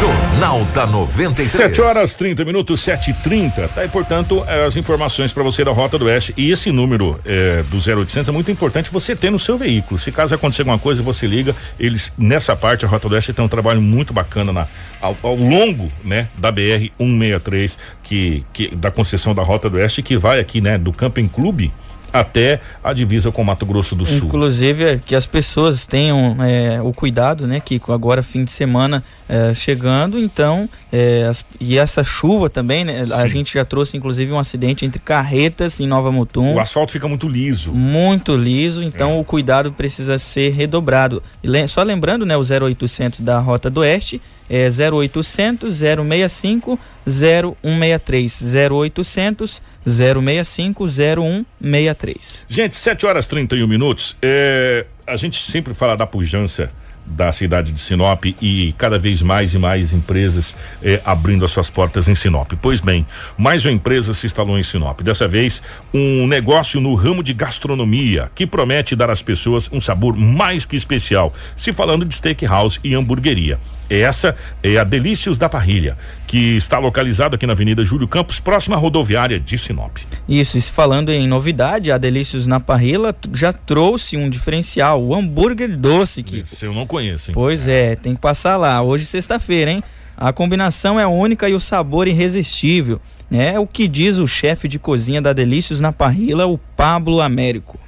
Jornal da 93. 7 horas 30 minutos, 7 e 30 Tá aí, portanto, as informações para você da Rota do Oeste. E esse número é, do 0800 é muito importante você ter no seu veículo. Se caso acontecer alguma coisa, você liga. Eles, nessa parte, a Rota do Oeste tem um trabalho muito bacana na, ao, ao longo né, da BR 163, que, que, da concessão da Rota do Oeste, que vai aqui, né, do Camping Clube até a divisa com Mato Grosso do Sul. Inclusive é, que as pessoas tenham é, o cuidado, né, que agora fim de semana é, chegando, então é, as, e essa chuva também, né, a gente já trouxe inclusive um acidente entre carretas em Nova Mutum. O asfalto fica muito liso. Muito liso, então é. o cuidado precisa ser redobrado. Só lembrando, né, o 0800 da Rota do Oeste é 0800 065 0163 0800 065 0163. Gente, 7 horas 31 minutos. É, a gente sempre fala da pujança da cidade de Sinop e cada vez mais e mais empresas eh, abrindo as suas portas em Sinop. Pois bem, mais uma empresa se instalou em Sinop. Dessa vez, um negócio no ramo de gastronomia que promete dar às pessoas um sabor mais que especial. Se falando de steakhouse e hamburgueria. Essa é a Delícios da Parrilha, que está localizada aqui na Avenida Júlio Campos, próxima à rodoviária de Sinop. Isso, e falando em novidade, a Delícios na Parrilha já trouxe um diferencial, o hambúrguer doce. Que... Isso eu não conheço, hein? Pois é, tem que passar lá. Hoje, sexta-feira, hein? A combinação é única e o sabor irresistível. É o que diz o chefe de cozinha da Delícios na Parrilha, o Pablo Américo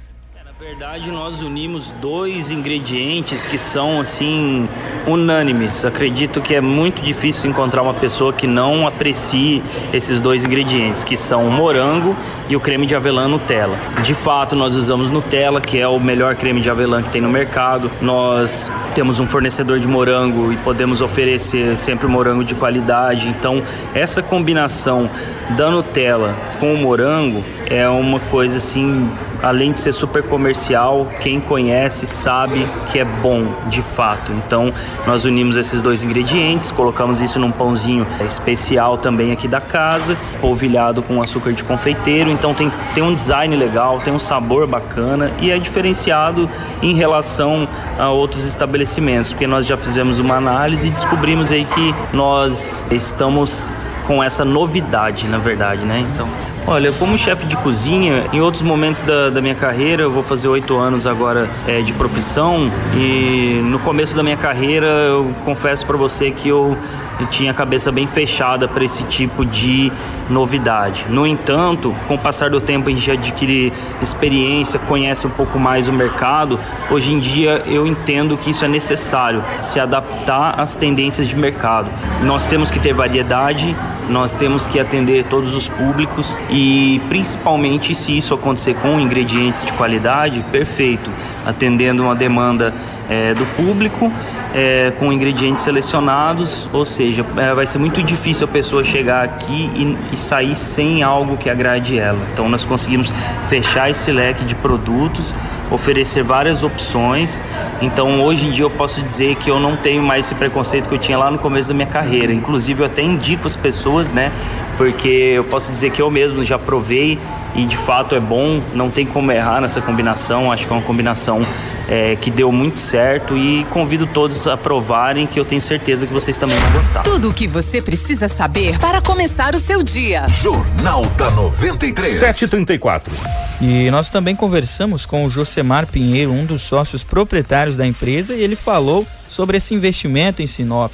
verdade, nós unimos dois ingredientes que são assim unânimes. Acredito que é muito difícil encontrar uma pessoa que não aprecie esses dois ingredientes, que são o morango e o creme de avelã Nutella. De fato, nós usamos Nutella, que é o melhor creme de avelã que tem no mercado. Nós temos um fornecedor de morango e podemos oferecer sempre morango de qualidade. Então, essa combinação da Nutella com o morango é uma coisa assim, além de ser super comercial, quem conhece sabe que é bom de fato. Então, nós unimos esses dois ingredientes, colocamos isso num pãozinho especial também aqui da casa, polvilhado com açúcar de confeiteiro. Então, tem, tem um design legal, tem um sabor bacana e é diferenciado em relação a outros estabelecimentos, porque nós já fizemos uma análise e descobrimos aí que nós estamos com essa novidade, na verdade, né? Então, Olha, como chefe de cozinha, em outros momentos da, da minha carreira, eu vou fazer oito anos agora é, de profissão. E no começo da minha carreira eu confesso para você que eu, eu tinha a cabeça bem fechada para esse tipo de novidade. No entanto, com o passar do tempo a gente adquire experiência, conhece um pouco mais o mercado. Hoje em dia eu entendo que isso é necessário, se adaptar às tendências de mercado. Nós temos que ter variedade, nós temos que atender todos os públicos e principalmente se isso acontecer com ingredientes de qualidade, perfeito, atendendo uma demanda é, do público é, com ingredientes selecionados, ou seja, é, vai ser muito difícil a pessoa chegar aqui e, e, sair sem algo que agrade ela. Então nós conseguimos fechar esse leque de produtos, oferecer várias opções. Então hoje em dia eu posso dizer que eu não tenho mais esse preconceito que eu tinha lá no começo da minha carreira. Inclusive eu até indico as pessoas, né? Porque eu posso dizer que eu mesmo já provei e de fato é bom, não tem como errar nessa combinação. Acho que é uma combinação é, que deu muito certo e convido todos a provarem que eu tenho certeza que vocês também vão gostar. Tudo o que você precisa saber para começar o seu dia. Jornal da 93. 734. E nós também conversamos com o Josemar Pinheiro, um dos sócios proprietários da empresa, e ele falou sobre esse investimento em Sinop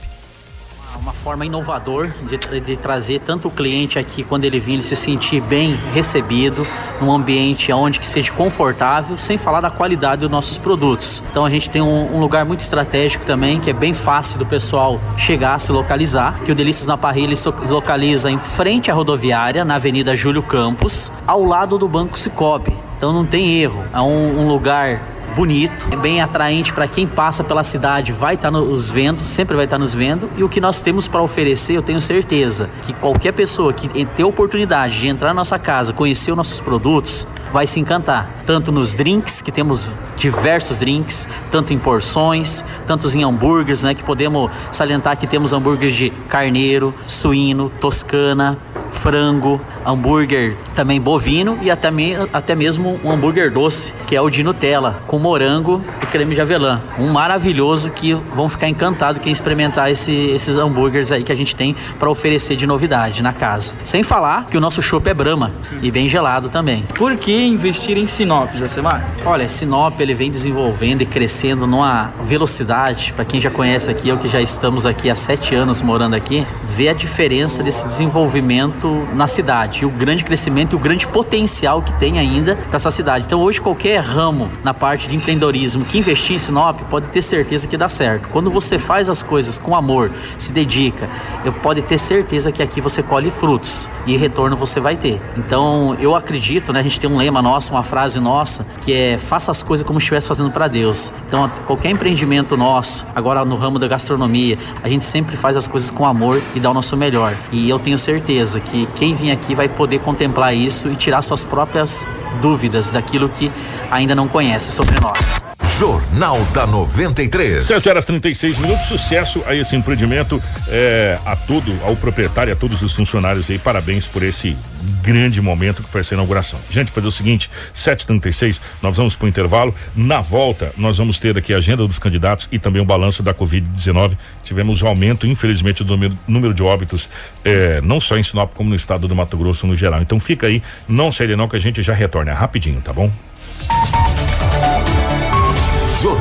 uma forma inovador de, de, trazer tanto o cliente aqui quando ele vir ele se sentir bem recebido num ambiente onde que seja confortável sem falar da qualidade dos nossos produtos. Então a gente tem um, um, lugar muito estratégico também que é bem fácil do pessoal chegar se localizar que o Delícias na Parrilha ele se localiza em frente à rodoviária na Avenida Júlio Campos ao lado do Banco Cicobi. Então não tem erro é um, um lugar bonito, é bem atraente para quem passa pela cidade, vai estar tá nos vendo, sempre vai estar tá nos vendo. E o que nós temos para oferecer, eu tenho certeza que qualquer pessoa que ter oportunidade de entrar na nossa casa, conhecer os nossos produtos, vai se encantar. Tanto nos drinks, que temos diversos drinks, tanto em porções, tantos em hambúrgueres, né? Que podemos salientar que temos hambúrgueres de carneiro, suíno, toscana, frango, hambúrguer também bovino e até, me, até mesmo um hambúrguer doce, que é o de Nutella, com morango e creme de avelã. Um maravilhoso que vão ficar encantados quem experimentar esse, esses hambúrgueres aí que a gente tem para oferecer de novidade na casa. Sem falar que o nosso chopp é Brahma e bem gelado também. Por que investir em Sinop, Josemar? Olha, Sinop ele vem desenvolvendo e crescendo numa velocidade. Para quem já conhece aqui, eu que já estamos aqui há sete anos morando aqui, vê a diferença desse desenvolvimento na cidade e o grande crescimento e o grande potencial que tem ainda para essa cidade. Então hoje qualquer ramo na parte de empreendedorismo que investir em Sinop pode ter certeza que dá certo. Quando você faz as coisas com amor, se dedica, eu pode ter certeza que aqui você colhe frutos e retorno você vai ter. Então eu acredito, né? A gente tem um lema nosso, uma frase nossa que é faça as coisas como estivesse fazendo para Deus. Então qualquer empreendimento nosso, agora no ramo da gastronomia, a gente sempre faz as coisas com amor e dá o nosso melhor. E eu tenho certeza que quem vir aqui vai poder contemplar isso e tirar suas próprias dúvidas daquilo que ainda não conhece sobre nós. Jornal da 93. 7 horas 36 minutos. Sucesso a esse empreendimento, é, a todo, ao proprietário, a todos os funcionários aí. Parabéns por esse grande momento que foi essa inauguração. Gente, fazer o seguinte: 7h36, nós vamos para o intervalo. Na volta, nós vamos ter aqui a agenda dos candidatos e também o balanço da Covid-19. Tivemos um aumento, infelizmente, do número, de óbitos, é, não só em Sinop, como no estado do Mato Grosso no geral. Então fica aí, não sai não, que a gente já retorna rapidinho, tá bom?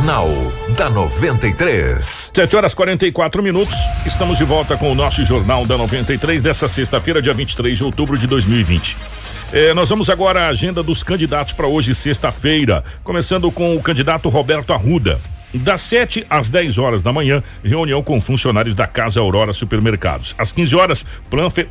Jornal da 93. 7 horas 44 minutos. Estamos de volta com o nosso Jornal da 93 dessa sexta-feira, dia 23 de outubro de 2020. Eh, nós vamos agora à agenda dos candidatos para hoje, sexta-feira. Começando com o candidato Roberto Arruda. Das 7 às 10 horas da manhã, reunião com funcionários da Casa Aurora Supermercados. Às 15 horas,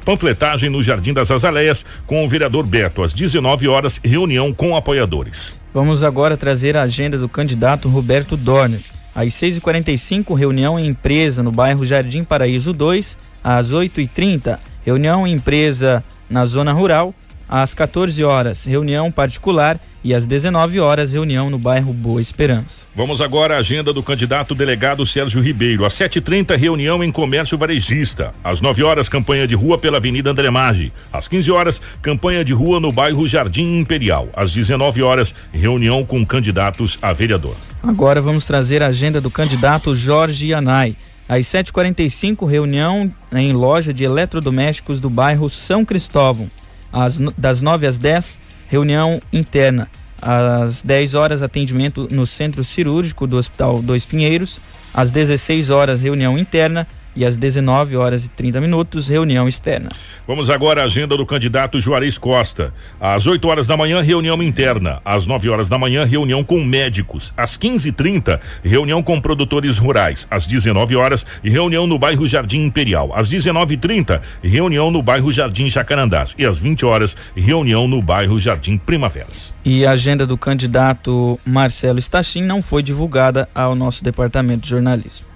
panfletagem no Jardim das Azaleias com o vereador Beto. Às 19 horas, reunião com apoiadores. Vamos agora trazer a agenda do candidato Roberto Dorner. Às 6h45, reunião em empresa no bairro Jardim Paraíso 2. Às 8h30, reunião em empresa na zona rural. Às 14 horas, reunião particular e às 19 horas, reunião no bairro Boa Esperança. Vamos agora à agenda do candidato delegado Sérgio Ribeiro. Às 7h30, reunião em comércio varejista. Às 9 horas, campanha de rua pela Avenida André Maggi. Às 15 horas, campanha de rua no bairro Jardim Imperial. Às 19 horas, reunião com candidatos a vereador. Agora vamos trazer a agenda do candidato Jorge Yanai. Às 7h45, reunião em loja de eletrodomésticos do bairro São Cristóvão. Às, das 9 às 10, reunião interna. Às 10 horas, atendimento no centro cirúrgico do Hospital Dois Pinheiros. Às 16 horas, reunião interna e às 19 horas e 30 minutos, reunião externa. Vamos agora à agenda do candidato Juarez Costa. Às 8 horas da manhã, reunião interna. Às 9 horas da manhã, reunião com médicos. Às 15h30, reunião com produtores rurais. Às 19 horas, reunião no bairro Jardim Imperial. Às 19h30, reunião no bairro Jardim Jacarandás. E às 20 horas, reunião no bairro Jardim Primaveras. E a agenda do candidato Marcelo Stachin não foi divulgada ao nosso departamento de jornalismo.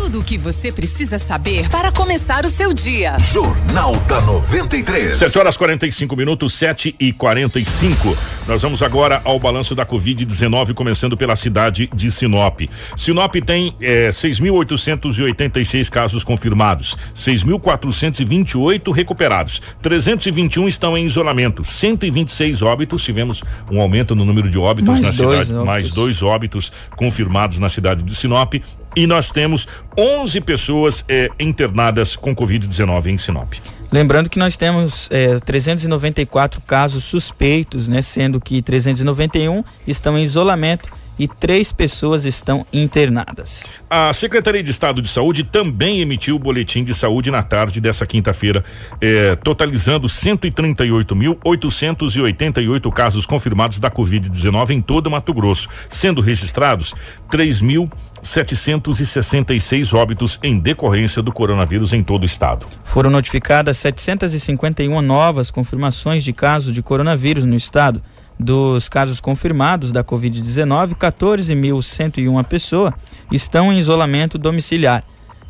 Tudo o que você precisa saber para começar o seu dia. Jornal da 93. 7 horas 45 minutos, 7 e 45. Nós vamos agora ao balanço da Covid-19, começando pela cidade de Sinop. Sinop tem eh, 6.886 casos confirmados, 6.428 recuperados, 321 estão em isolamento, 126 óbitos. Tivemos um aumento no número de óbitos Mais na cidade, óbitos. mais dois óbitos confirmados na cidade de Sinop. E nós temos 11 pessoas eh, internadas com Covid-19 em Sinop. Lembrando que nós temos eh, 394 casos suspeitos, né? Sendo que 391 estão em isolamento e três pessoas estão internadas. A Secretaria de Estado de Saúde também emitiu o boletim de saúde na tarde dessa quinta-feira, eh, totalizando 138.888 casos confirmados da Covid-19 em todo Mato Grosso, sendo registrados 3.766 óbitos em decorrência do coronavírus em todo o estado. Foram notificadas 751 novas confirmações de casos de coronavírus no estado. Dos casos confirmados da Covid-19, 14.101 pessoas estão em isolamento domiciliar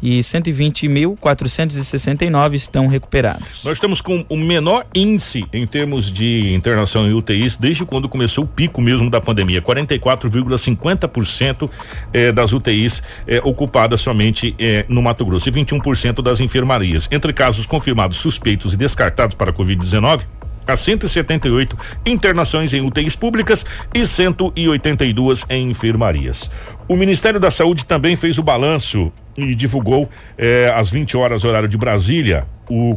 e 120.469 estão recuperados. Nós estamos com o menor índice em termos de internação em UTIs desde quando começou o pico mesmo da pandemia, 44,50% eh, das UTIs eh, ocupadas somente eh, no Mato Grosso e 21% das enfermarias. Entre casos confirmados, suspeitos e descartados para a Covid-19, há 178 internações em UTIs públicas e 182 em enfermarias. O Ministério da Saúde também fez o balanço e divulgou eh, às 20 horas, horário de Brasília, o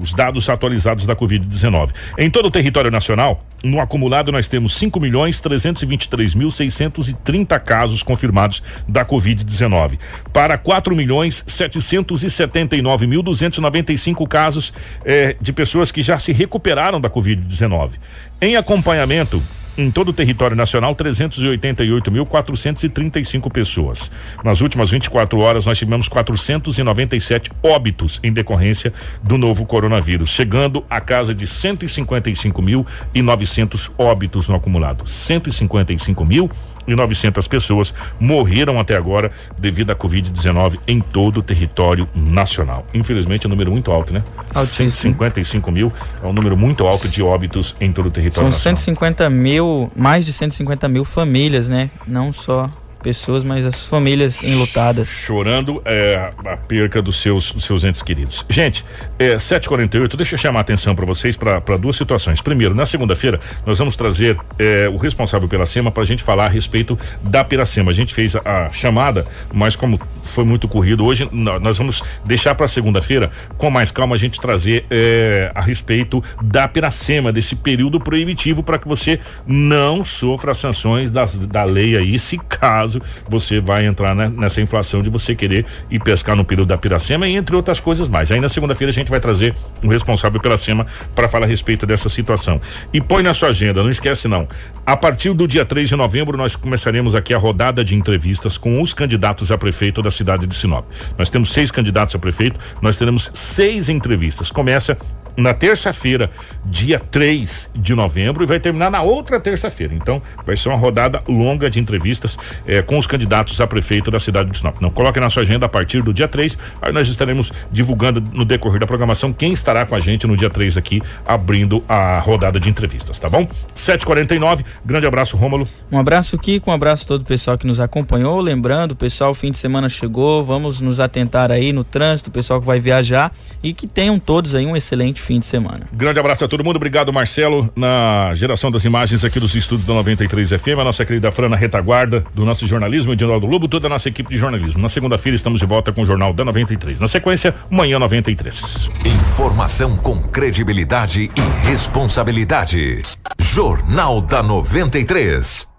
os dados atualizados da Covid-19. Em todo o território nacional, no acumulado nós temos 5 milhões 323 mil 630 casos confirmados da Covid-19. Para 4 milhões 779 mil 295 casos eh, de pessoas que já se recuperaram da Covid-19. Em acompanhamento, em todo o território nacional, 388.435 pessoas. Nas últimas 24 horas, nós tivemos 497 óbitos em decorrência do novo coronavírus, chegando a casa de 155.900 óbitos no acumulado. 155 mil e 900 pessoas morreram até agora devido à Covid-19 em todo o território nacional. Infelizmente é um número muito alto, né? Altíssimo. 155 mil é um número muito alto de óbitos em todo o território São nacional. 150 mil, mais de 150 mil famílias, né? Não só pessoas, mas as famílias enlutadas. Chorando é, a perca dos seus, dos seus entes queridos. Gente, é 748, deixa eu chamar a atenção para vocês para duas situações. Primeiro, na segunda-feira, nós vamos trazer é, o responsável pela SEMA para a gente falar a respeito da Piracema. A gente fez a, a chamada, mas como foi muito corrido hoje, nó- nós vamos deixar para segunda-feira, com mais calma, a gente trazer é, a respeito da Piracema, desse período proibitivo, para que você não sofra sanções das, da lei aí, se caso você vai entrar né, nessa inflação de você querer ir pescar no período da Piracema entre outras coisas mais. Aí na segunda-feira a gente vai trazer o responsável pela SEMA para falar a respeito dessa situação. E põe na sua agenda, não esquece não. A partir do dia 3 de novembro, nós começaremos aqui a rodada de entrevistas com os candidatos a prefeito da cidade de Sinop. Nós temos seis candidatos a prefeito, nós teremos seis entrevistas. Começa na terça-feira, dia 3 de novembro, e vai terminar na outra terça-feira. Então, vai ser uma rodada longa de entrevistas eh, com os candidatos a prefeito da cidade de Sinop. Não coloque na sua agenda a partir do dia 3, aí nós estaremos divulgando no decorrer da programação quem estará com a gente no dia 3 aqui, abrindo a rodada de entrevistas, tá bom? 7h49, grande abraço, Rômulo. Um abraço, Kiko, um abraço a todo o pessoal que nos acompanhou. Lembrando, pessoal, o fim de semana chegou, vamos nos atentar aí no trânsito, o pessoal que vai viajar e que tenham todos aí um excelente fim de semana. Grande abraço a todo mundo, obrigado Marcelo na geração das imagens aqui dos estúdios da 93 FM, a nossa querida Fran na retaguarda do nosso jornalismo, Edinaldo Lobo, toda a nossa equipe de jornalismo. Na segunda-feira estamos de volta com o Jornal da 93. Na sequência, Manhã 93. Informação com credibilidade e responsabilidade. Jornal da 93.